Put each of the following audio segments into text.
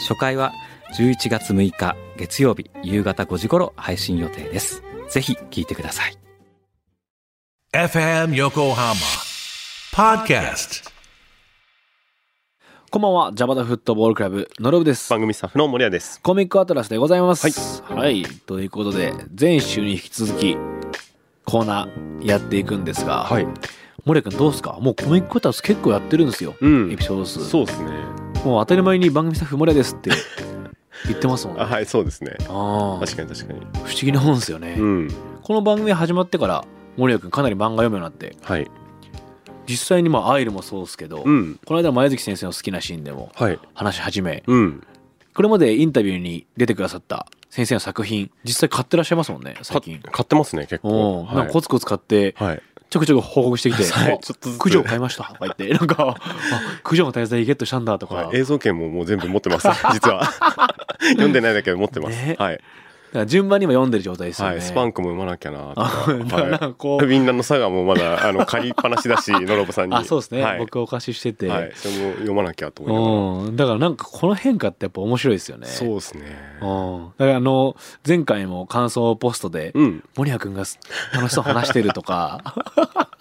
初回は11月6日月曜日夕方5時頃配信予定ですぜひ聞いてください FM Yokohama Podcast こんばんは、ジャパダフットボールクラブ、のろぶです。番組スタッフの森谷です。コミックアトラスでございます。はい。ということで、前週に引き続き、コーナーやっていくんですが、はい。森谷君どうですか？もうコミックアトラス結構やってるんですよ。うんエピソード数。そうですね。もう当たり前に番組スタッフ森谷ですって言ってますもんね。あ、はい、そうですね。ああ確かに確かに。不思議なもんですよね。うん。この番組始まってから、森谷君かなり漫画読むようになって、はい。実際にまあ、アイルもそうですけど、うん。この間前月先生の好きなシーンでもはい。話し始め、うん。これまでインタビューに出てくださった先生の作品実際買ってらっしゃいますもんね最か近買ってますね、結構。おなんかコツコツ買ってはい。ちょくちょく報告してきて「はいあちょっと九条買いました」とか言ってなんか「あ九条の滞在ゲットしたんだ」とか、はい。映像権ももう全部持ってます。実は。読んでないだけど持ってます。ねはい。だから順番にも読んでる状態ですよね、はい。スパンクも読まなきゃなとか。はい。みんなの佐賀もまだ、あの、借りっぱなしだし、のろぼさんに。あそうですね、はい。僕お貸ししてて、はい。それも読まなきゃと思いながら。うんだからなんかこの変化ってやっぱ面白いですよねそうですね。うんだからあの前回も感想ポストで、うん。森谷君が楽しそうに話してるとか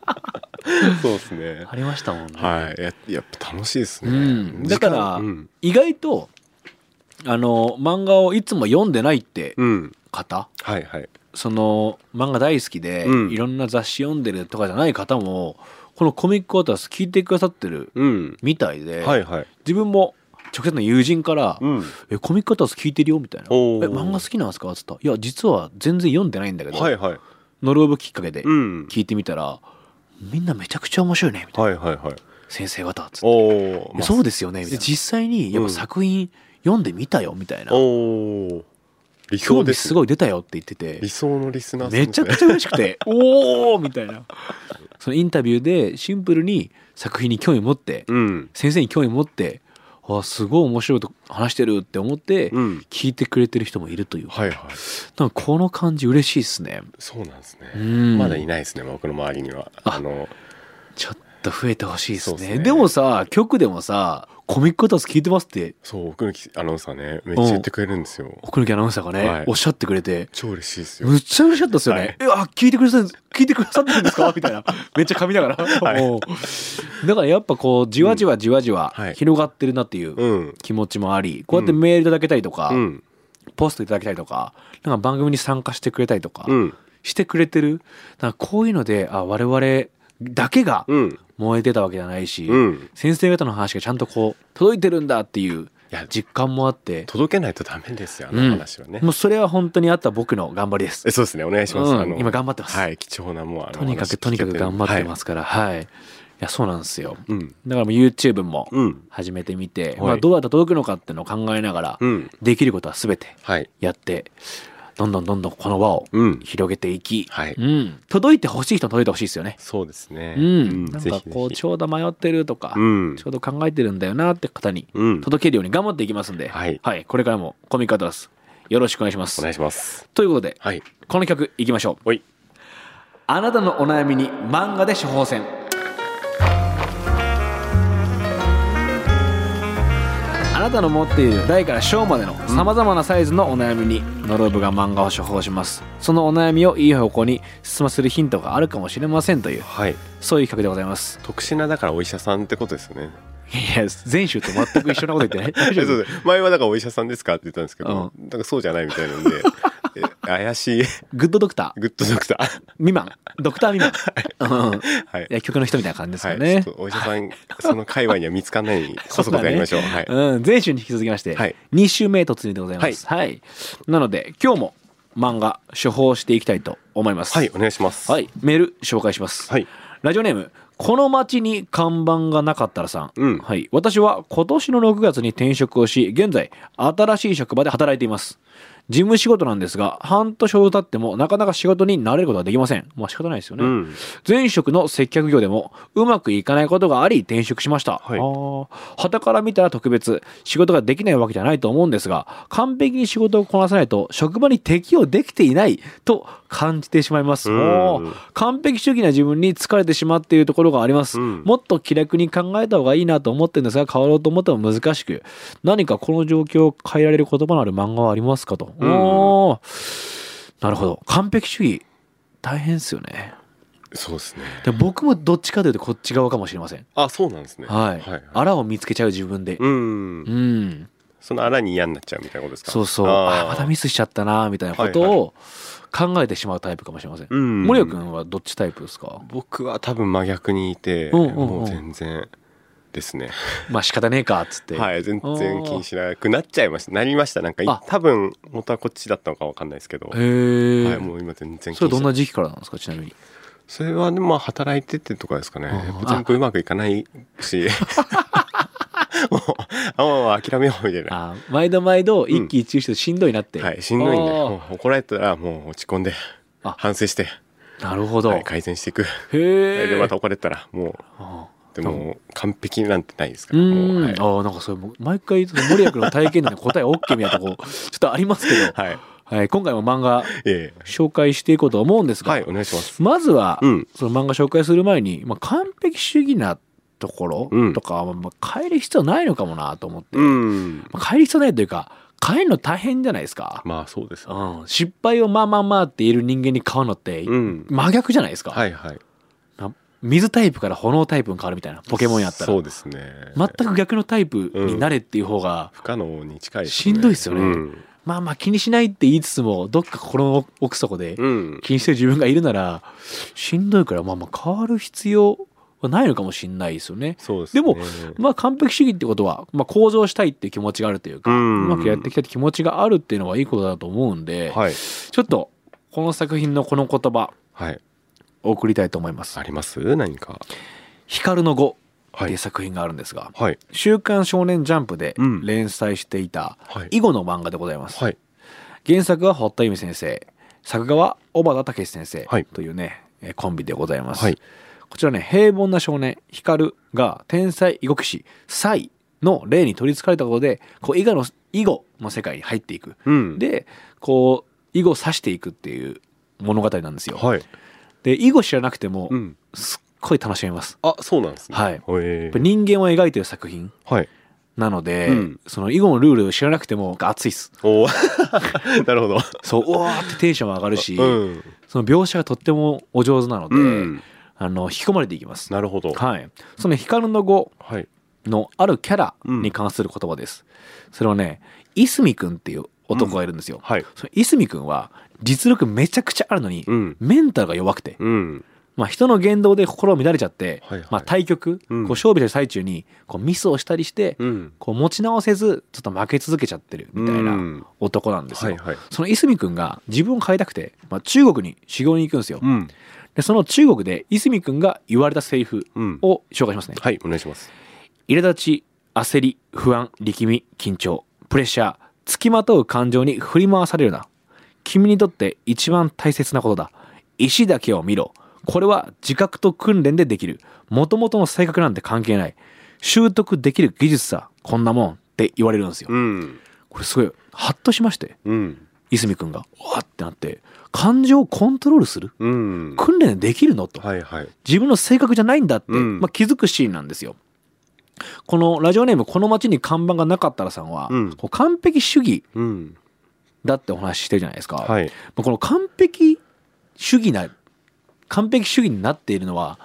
そうですね。ありましたもんね、はい。ややっぱ楽しいですね。うんだからうん。意外とあの漫画をいつも読んでないってうん。方、はいはい。その漫画大好きで、うんいろんな雑誌読んでるとかじゃない方もこのコミックアトラス聞いてくださってるうん。みたいで、はいはい。自分も直接の友人から「うん。えコミックアトラス聞いてるよ」みたいな「え漫画好きなんですか?」っつったら「いや実は全然読んでないんだけど、はいはい。ノルウェーブきっかけでうん。聞いてみたら、みんなめちゃくちゃ面白いね」みたいなはいはいはい。「先生方」っつって。そうですよねみたいな実際にやっぱ作品読んでみたよみたいな、おお。理想ですね。ごい出たよって言ってて理想のリスナーめちゃくちゃ嬉しくて おおみたいなそのインタビューでシンプルに作品に興味持ってうん。先生に興味持ってあすごい面白いと話してるって思ってうん。聞いてくれてる人もいるというはいはい。なんかこの感じ嬉しいですねそうなんですね。うんまだいないですね、僕の周りには。ああの、ちょっと増えてほしいですねねでもさ局でもさコミックアトラス聞いてますってそう、奥抜きアナウンサーね、めっちゃ言ってくれるんですよ。奥抜きアナウンサーがね、はいおっしゃってくれて超嬉しいですよ。むっちゃ嬉しかったですよね。はいえ、あ、聞いてくれさ聞いてくださってるんですか？みたいな。めっちゃ噛みながら。はいだからやっぱこう、じわじわじわじわはい広がってるなっていううん。気持ちもあり、こうやってメールいただけたりとか、うん。ポストいただけたりとか、なんか番組に参加してくれたりとか、うん。してくれてる？だからこういうので、あ、我々だけがうん。燃えてたわけじゃないし、うん。先生方の話がちゃんとこう、届いてるんだっていう実感もあって、届けないとダメですよ、あのうん話はね。もうそれは本当にあった僕の頑張りですえ。そうですね、お願いします。うんあの今頑張ってますはい、貴重なもう。とにかくとにかく頑張ってますすから、はい。いや、そうなんですよ。うん。だからもう YouTube もうん。始めてみて、はいまあどうやったら届くのかっていうのを考えながら、うん。できることは全てはい。やって、どんどんどんどんこの輪をうん。広げていき、はい。うん届いてほしい人は届いてほしいですよね。そうですね。うん。なんかこう、ちょうど迷ってるとか、うんちょうど考えてるんだよなって方にうん。届けるように頑張っていきますんで、はいこれからもコミックアトラスよろしくお願いします。お願いします。ということで、はい。この曲いきましょう。おい。あなたのお悩みに漫画で処方箋あなたの持っている大から小までのさまざまなサイズのお悩みにノロブが漫画を処方します。そのお悩みをいい方向に進ませるヒントがあるかもしれませんというはい。そういう企画でございます。特殊なだからお医者さんってことですよね。いや前週と全く一緒なこと言ってない。前はだからお医者さんですかって言ったんですけど、うなんかそうじゃないみたいなんで、え怪しいグッドドクターグッドドクター。未満ドクター未満うんはい。薬局の人みたいな感じですはい、よね、お医者さん、その界隈には見つかんないように、こそこそやりましょう。はい。うん、前週に引き続きまして、はい2週目突入でございます。はい。なので、今日も漫画処方していきたいと思います。はい、お願いします。はい。メール紹介します。はい。ラジオネーム、この町に看板がなかったらさん、うんはい、私は今年の6月に転職をし現在新しい職場で働いています事務仕事なんですが半年ほど経ってもなかなか仕事に慣れることができませんまあ仕方ないですよね、うん。前職の接客業でもうまくいかないことがあり転職しました。はい旗から見たら特別仕事ができないわけじゃないと思うんですが完璧に仕事をこなさないと職場に適応できていないと感じてしまいます。うん完璧主義な自分に疲れてしまっているところがあります。うんもっと気楽に考えた方がいいなと思ってるんですが変わろうと思っても難しく何かこの状況を変えられる言葉のある漫画はありますかと。うんおーなるほど完璧主義大変ですよね。そうですね。で僕もどっちかというとこっち側かもしれません。あ、そうなんですね。はい。はい。あらを見つけちゃう自分で。うんう。ん。その穴に嫌になっちゃうみたいなことですか？そうそう。ああーまたミスしちゃったなみたいなことを考えてしまうタイプかもしれません。うん。森谷君はどっちタイプですか？僕は多分真逆にいて、うんうんうんもう全然ですね。まあ仕方ねえかっつって。はい、全然気にしなくなっちゃいました。なりました。なんか多分元はこっちだったのかわかんないですけど。へえ、はい、もう今全然気にしそれどんな時期からなんですかちなみに？それはでもまあ働いててとかですかね。全部うまくいかないし、もう、あもう諦めようみたいな。あ毎度毎度一喜一憂してしんどいなって。はい、しんどいんで、怒られたらもう落ち込んであ、反省して、なるほど。はい、改善していく。へえ。で、また怒られたらもう、あでも完璧なんてないですかうら。もう、ん、はい。ああなんかそれも毎回森谷君の体験談で答え OK みたいなとこ ちょっとありますけど、はい。はい、今回も漫画え紹介していこうと思うんですえ。が、はい、お願いします。まずは、うん。その漫画紹介する前に、まあ、完璧主義なところうんとか、まあ、変える必要ないのかもなと思って、うん。まあ、変える必要ないというか変えるの大変じゃないですか、まあそうですよ。うん、失敗をまあまあまあって言える人間に変わるのって、うん。真逆じゃないですか、はいはい。な水タイプから炎タイプに変わるみたいなポケモンやったらそうですね。全く逆のタイプになれっていう方が、不可能に近いしんどいっすよねうん。まあまあ気にしないって言いつつもどっか心の奥底でうん。気にしてる自分がいるならしんどいからまあまあ変わる必要はないのかもしれないですよね。そうですね。でもまあ完璧主義ってことは、まあ、向上したいっていう気持ちがあるというか、ううんまくやっていきたいって気持ちがあるっていうのはいいことだと思うんで、はい。ちょっとこの作品のこの言葉はい。送りたいと思いますあ。ります？何か。「光の語」ってはいいう作品があるんですが「はい。週刊少年ジャンプ」でうん連載していたはい囲碁の漫画でございます。はい。原作は堀田由美先生作画は小畑武史先生はいというね、えーコンビでございます、はいこちらね平凡な少年光が天才囲碁棋士サイの霊に取りつかれたことでこう囲碁の囲碁の世界に入っていく、うん。、でこう囲碁を指していくっていう物語なんですよ、はい。で囲碁知らなくてもうん。すっごい楽しめますあ、そうなんですね。はい人間を描いてる作品はい。なので、うんその囲碁のルールを知らなくても熱いっすおー なるほど。そううわーってテンション上がるし、うん。その描写がとってもお上手なので、うん。あの引き込まれていきます。なるほど。はい。その光の語はい。のあるキャラに関する言葉です。それはね、いすみくんっていう男がいるんですよ。はい。そのいすみくんは実力めちゃくちゃあるのに、うん。メンタルが弱くて、うん。まあ、人の言動で心を乱れちゃって、はいはいまあ、対局、うんこう勝負してる最中にこうミスをしたりして、うん。こう持ち直せずちょっと負け続けちゃってるみたいなうん男なんですよ。はいはい。そのいすみくんが自分を変えたくて、まあ、中国に修行に行くんですよ。うん。でその中国でいすみくんが言われたセリフうん。を紹介しますね。はい、お願いします。苛立ち、焦り、不安、力み、緊張、プレッシャー、付きまとう感情に振り回されるな。君にとって一番大切なことだ。石だけを見ろ。これは自覚と訓練でできる。もともとの性格なんて関係ない。習得できる技術さ。こんなもんって言われるんですよ。うん。これすごい、ハッとしまして、うん。いすみくんが、わーってなって、感情をコントロールする？うん。訓練できるの？と。はいはい。自分の性格じゃないんだって、うんまあ、気づくシーンなんですよ。このラジオネーム「この街に看板がなかったら」さんは、うんこう完璧主義うん。だってお話ししてるじゃないですか。はい。まあこの完璧主義な完璧主義になっているのは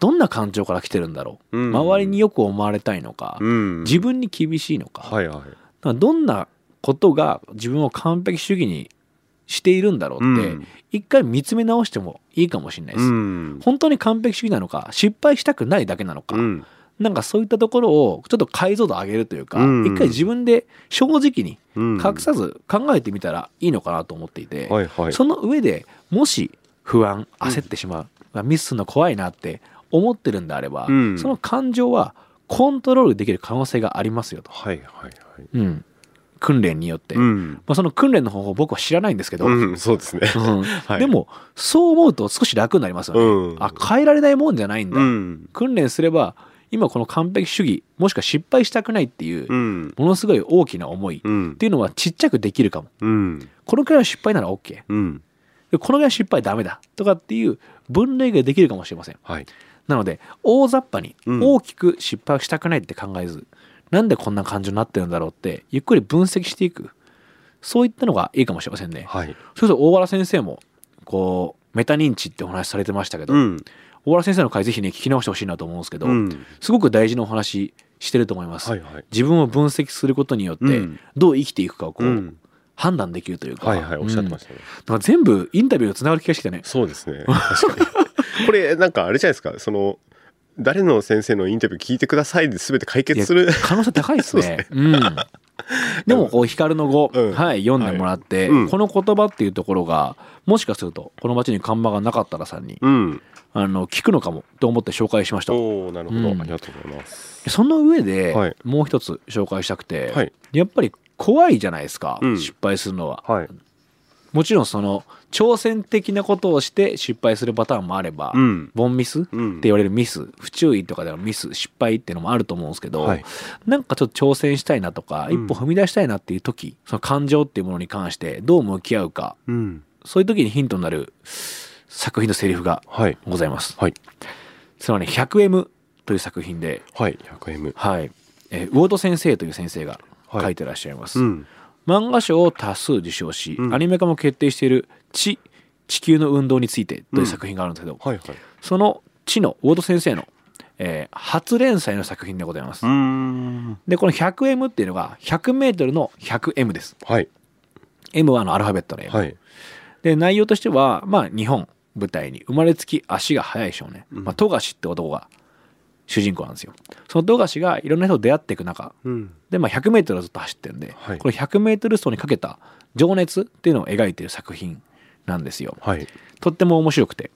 どんな感情から来てるんだろう、うん周りによく思われたいのか、うん。自分に厳しいのか,、はいはい。どんなことが自分を完璧主義にしているんだろうって、うん一回見つめ直してもいいかもしれないです。うん。本当に完璧主義なのか失敗したくないだけなのか、うん。なんかそういったところをちょっと解像度上げるというか、うん。一回自分で正直にうん。隠さず考えてみたらいいのかなと思っていて、はいはい。その上でもし不安焦ってしまう、ミスするの怖いなって思ってるんであれば、うん。その感情はコントロールできる可能性がありますよと、はいはいはい。うん、訓練によって、まうん。あ、その訓練の方法僕は知らないんですけど、うんそうですね。うん。はい。でもそう思うと少し楽になりますよね、うん。あ変えられないもんじゃないんだ、うん。訓練すれば今この完璧主義もしくは失敗したくないっていううん。ものすごい大きな思いっうん。ていうのはちっちゃくできるかも。うん。このくらいの失敗なら OK うん。でこのぐらいの失敗ダメだとかっていう分類ができるかもしれません。はい。なので大雑把にうん。大きく失敗をしたくないって考えず、なんでこんな感情になってるんだろうってゆっくり分析していく。そういったのがいいかもしれませんね、はい。それと大原先生もこうメタ認知ってお話しされてましたけど、うん大原先生の回ぜひね聞き直してほしいなと思うんですけど、うん。すごく大事なお話してると思います、はいはい。自分を分析することによってうん。どう生きていくかをこう、うん。判断できるというか、はいはいおっしゃってましたね。うん。全部インタビューとつながる気がしてね。そうですね。これなんかあれじゃないですか。その誰の先生のインタビュー聞いてくださいで全て解決する。可能性高いで すね。うん。でもこう光の語、うん。はい読んでもらって、はい。うん。この言葉っていうところがもしかするとこの町に看板がなかったらさんにうん。あの聞くのかもと思って紹介しました。おおなるほど、うん。ありがとうございます。その上で、はい。もう一つ紹介したくて、はい。やっぱり怖いじゃないですか、うん。失敗するのは。はいもちろんその挑戦的なことをして失敗するパターンもあれば、うん。ボンミスってうん言われるミス不注意とかでのミス失敗っていうのもあると思うんですけど、はい。なんかちょっと挑戦したいなとか、うん。一歩踏み出したいなっていう時その感情っていうものに関してどう向き合うかうん。そういう時にヒントになる作品のセリフがはい。ございます。はい。それはね 100M という作品で、はい 100M はい。えー魚戸先生という先生がはい。書いてらっしゃいます。うん漫画賞を多数受賞し、うん。アニメ化も決定している「地地球の運動について」という作品があるんですけど、はいはい。その地の魚戸先生の、えー初連載の作品でございます。ん。でこの 100M っていうのが 100m の 100M です。はい。M はあのアルファベットの M。はい。で内容としてはまあ日本舞台に生まれつき足が速い少年、うん。まあ、富樫って男が主人公なんですよ。その富樫がいろんな人と出会っていく中うん。で、まあ、100m をずっと走ってるんで、はい。この 100m 走にかけた情熱っていうのを描いている作品なんですよ。はい。とっても面白くて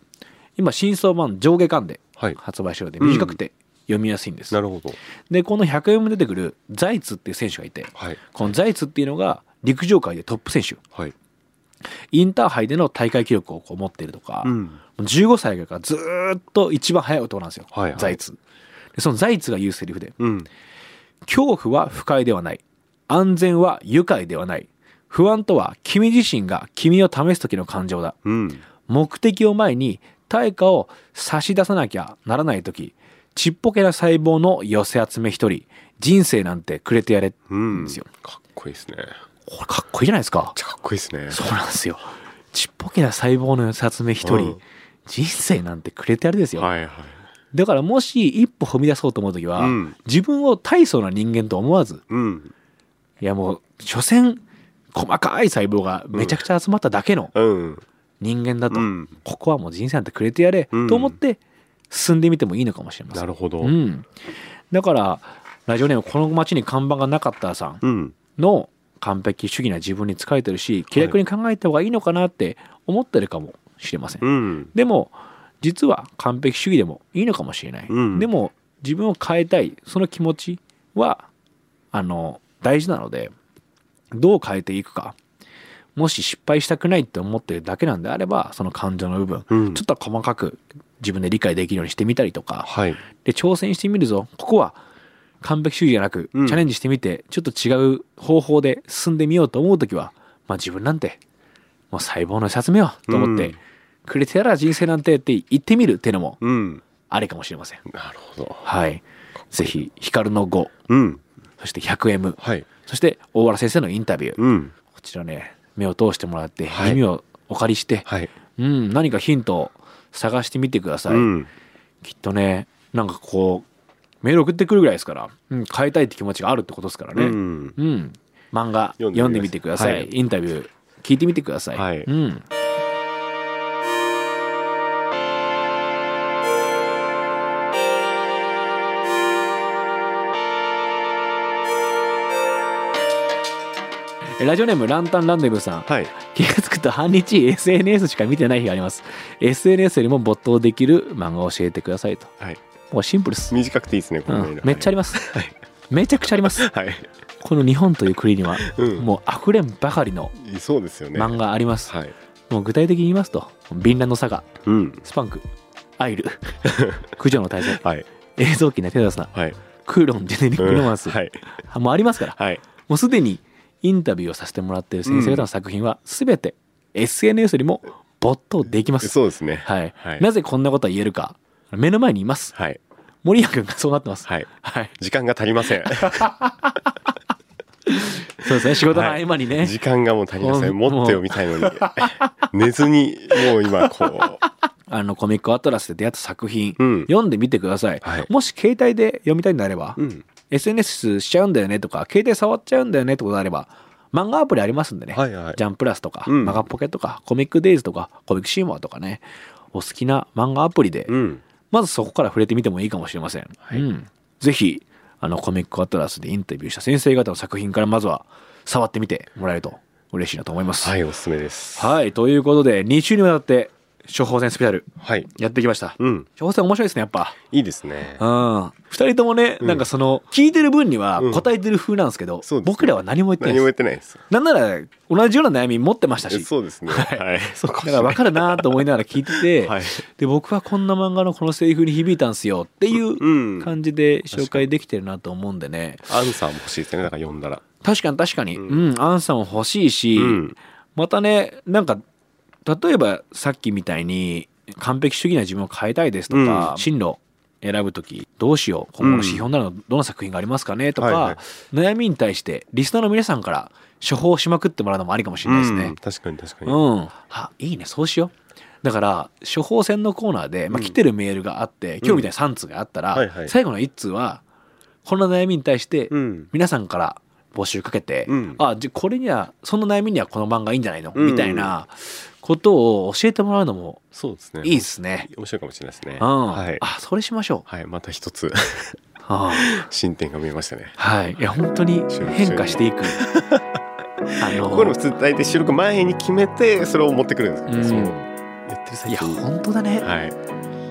今新装版上下巻ではい。発売してるので短くて読みやすいんです。なるほど。でこの 100M 出てくるザイツっていう選手がいてはい。このザイツっていうのが陸上界でトップ選手。はいインターハイでの大会記録をこう持っているとか、うん。15歳からずーっと一番速い男なんですよ、はいはい。ザイツ。でそのザイツが言うセリフでうん。恐怖は不快ではない安全は愉快ではない不安とは君自身が君を試す時の感情だうん。目的を前に対価を差し出さなきゃならない時ちっぽけな細胞の寄せ集め一人人生なんてくれてやれうん。ですよ。かっこいいですねこれかっこいいじゃないですか。ちゃかっこいいですね。そうなんですよ。ちっぽけな細胞の寄せ集め一人、うん。人生なんてくれてやれですよ、はいはい。だからもし一歩踏み出そうと思う時は、うん。自分を大層な人間と思わずうん。いやもう所詮細かい細胞がめちゃくちゃ集まっただけのうん。人間だと、うん。ここはもう人生なんてくれてやれ、うん。と思って進んでみてもいいのかもしれません。なるほど。うん、だからラジオネームこの街に看板がなかったさん。の完璧主義な自分に疲れてるし気楽に考えた方がいいのかなって思ってるかもしれません、うん。でも実は完璧主義でもいいのかもしれない、うん。でも自分を変えたい。その気持ちはあの大事なのでどう変えていくか。もし失敗したくないって思ってるだけなんであればその感情の部分、うん。ちょっと細かく自分で理解できるようにしてみたりとか。はい。で挑戦してみるぞ。ここは完璧主義じゃなく、うん。チャレンジしてみてちょっと違う方法で進んでみようと思う時はまあ自分なんてもう細胞の集めようと思って、うん。くれてやら人生なんてって言ってみるっていうのもうん。ありかもしれません。なるほど。はい。ぜひ、光の5、うん。そして 100M、はい。そして大原先生のインタビュー、うん。こちらね、目を通してもらって、はい。耳をお借りして、はい。うん、何かヒントを探してみてください。うん。きっとね、なんかこう、メール送ってくるぐらいですから、うん、変えたいって気持ちがあるってことですからね。ううん。ん漫画読んでみてください。はいインタビュー聞いてみてください。はいうん。ラジオネームランタンランデブーさんはい気がつくと半日 SNS しか見てない日があります SNS よりも没頭できる漫画を教えてくださいとはいもうシンプルです、短くていいですねこうのメール、ん、めっちゃあります、めちゃくちゃあります。はい。この日本という国にはうん。もう溢れんばかりのそうですよね。漫画あります、はい。もう具体的に言いますと「ヴィンランドサガ」うん「スパンク」「アイル」「九条の大罪」はい「映像機に手を出すな」はい「クーロンジェネリックロマンス」はい。もうありますから。はい。もうすでにインタビューをさせてもらっている先生方の作品は全て SNS よりも没頭できます。そうですね。はい。はい。なぜこんなことが言えるか目の前にいます。はい森谷君がそうなってます。はいはい。時間が足りません そうですね。仕事の合間にね。時間がもう足りませんもうもっと読みたいのに 寝ずにもう今こ あのコミックアトラスで出会った作品、うん読んでみてください。はいもし携帯で読みたいんであれば、ううん SNS しちゃうんだよねとか、携帯触っちゃうんだよねってことであれば、漫画アプリありますんでね。はいはいジャンプラスとか、うんマガポケとか、コミックデイズとか、コミックシーモアとかね、お好きな漫画アプリで、うんまずそこから触れてみてもいいかもしれません。うん、ぜひあのコミックアトラスでインタビューした先生方の作品からまずは触ってみてもらえると嬉しいなと思います。はいおすすめですはいということで2週にわたって処方箋スペシャル。はい。やってきました。うん。処方箋面白いですねやっぱ。いいですね。うん、二人ともね、なんかその聞いてる分にはうん。答えてる風なんですけど、そうですね。僕らは何も言ってない何も言ってないです。なんなら同じような悩み持ってましたし。そうですね。はい。だから分かるなと思いながら聞いてて、はい。で僕はこんな漫画のこのセリフに響いたんすよっていううん。感じで紹介できてるなと思うんでね。アンサーも欲しいですね。だから読んだら。確かに確かに、ううん。んアンさんも欲しいし、うん。またねなんか例えばさっきみたいに完璧主義な自分を変えたいですとか、うん。進路選ぶ時どうしよう今後の指標になるのどの作品がありますかねとか、はいはい。悩みに対してリスナーの皆さんから処方しまくってもらうのもありかもしれないですね。うん確かに確かに。うん、あいいねそうしよう。だから処方箋のコーナーで、まあ、うん。来てるメールがあって、今日みたいな3通があったら、はいはい。最後の1通はこの悩みに対してうん。皆さんから募集かけて、うん。あこれにはその悩みにはこの漫画いいんじゃないの、うん。みたいなことを教えてもらうのもそうですね。いいですね。面白いかもしれないですね。うん。はい。あそれしましょう。はい。また一つ。あ 進展が見えましたね。はい、いや本当に変化していく。あのここの普通大体収録前に決めてそれを持ってくるんです。けど、うん。そう。やってるいや最中。に本当だね、はい。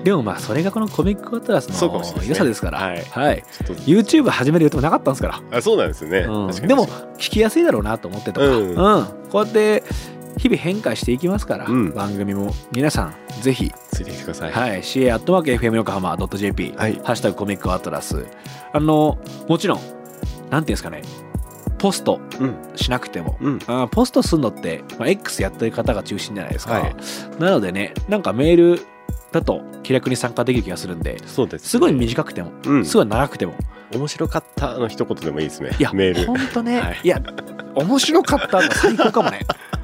でもまあそれがこのコミックアトラスの良さですから。はい。はい、YouTube 始める予定もなかったんですから、あそうなんですよね、うん。でも聞きやすいだろうなと思ってとか、ううんん。こうやって日々変化していきますから、うん。番組も皆さんぜひ、ついてきてください。はい、CA アットマーク FM 横浜 .jp、はい。ハッシュタグコミックアトラス。あのもちろんなんていうんですかねポストうん。しなくても、うん。あーポストするのって、まあ、X やってる方が中心じゃないですか、はい。なのでねなんかメールだと気楽に参加できる気がするんでそうです、すごい短くても、うん。すごい長くても。面白かったの一言でもいいですねいやメール。ほんとね、はい。い、や面白かったの最高かもね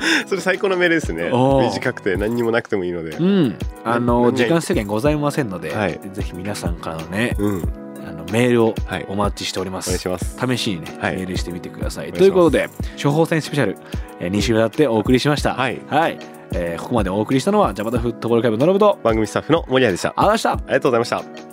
それ最高のメールですね。短くて何にもなくてもいいので。うん。あの何時間制限ございませんので、はい。ぜひ皆さんからのねうん。あのメールをはい。お待ちしております、お願いします。試しにね、はい。メールしてみてください。ということで、処方箋スペシャル、え2週にわたってお送りしました。はい。えーここまでお送りしたのは、ジャパタフットボールクラブのロブと、番組スタッフの森谷でした。ありがとうございました。ありがとうございました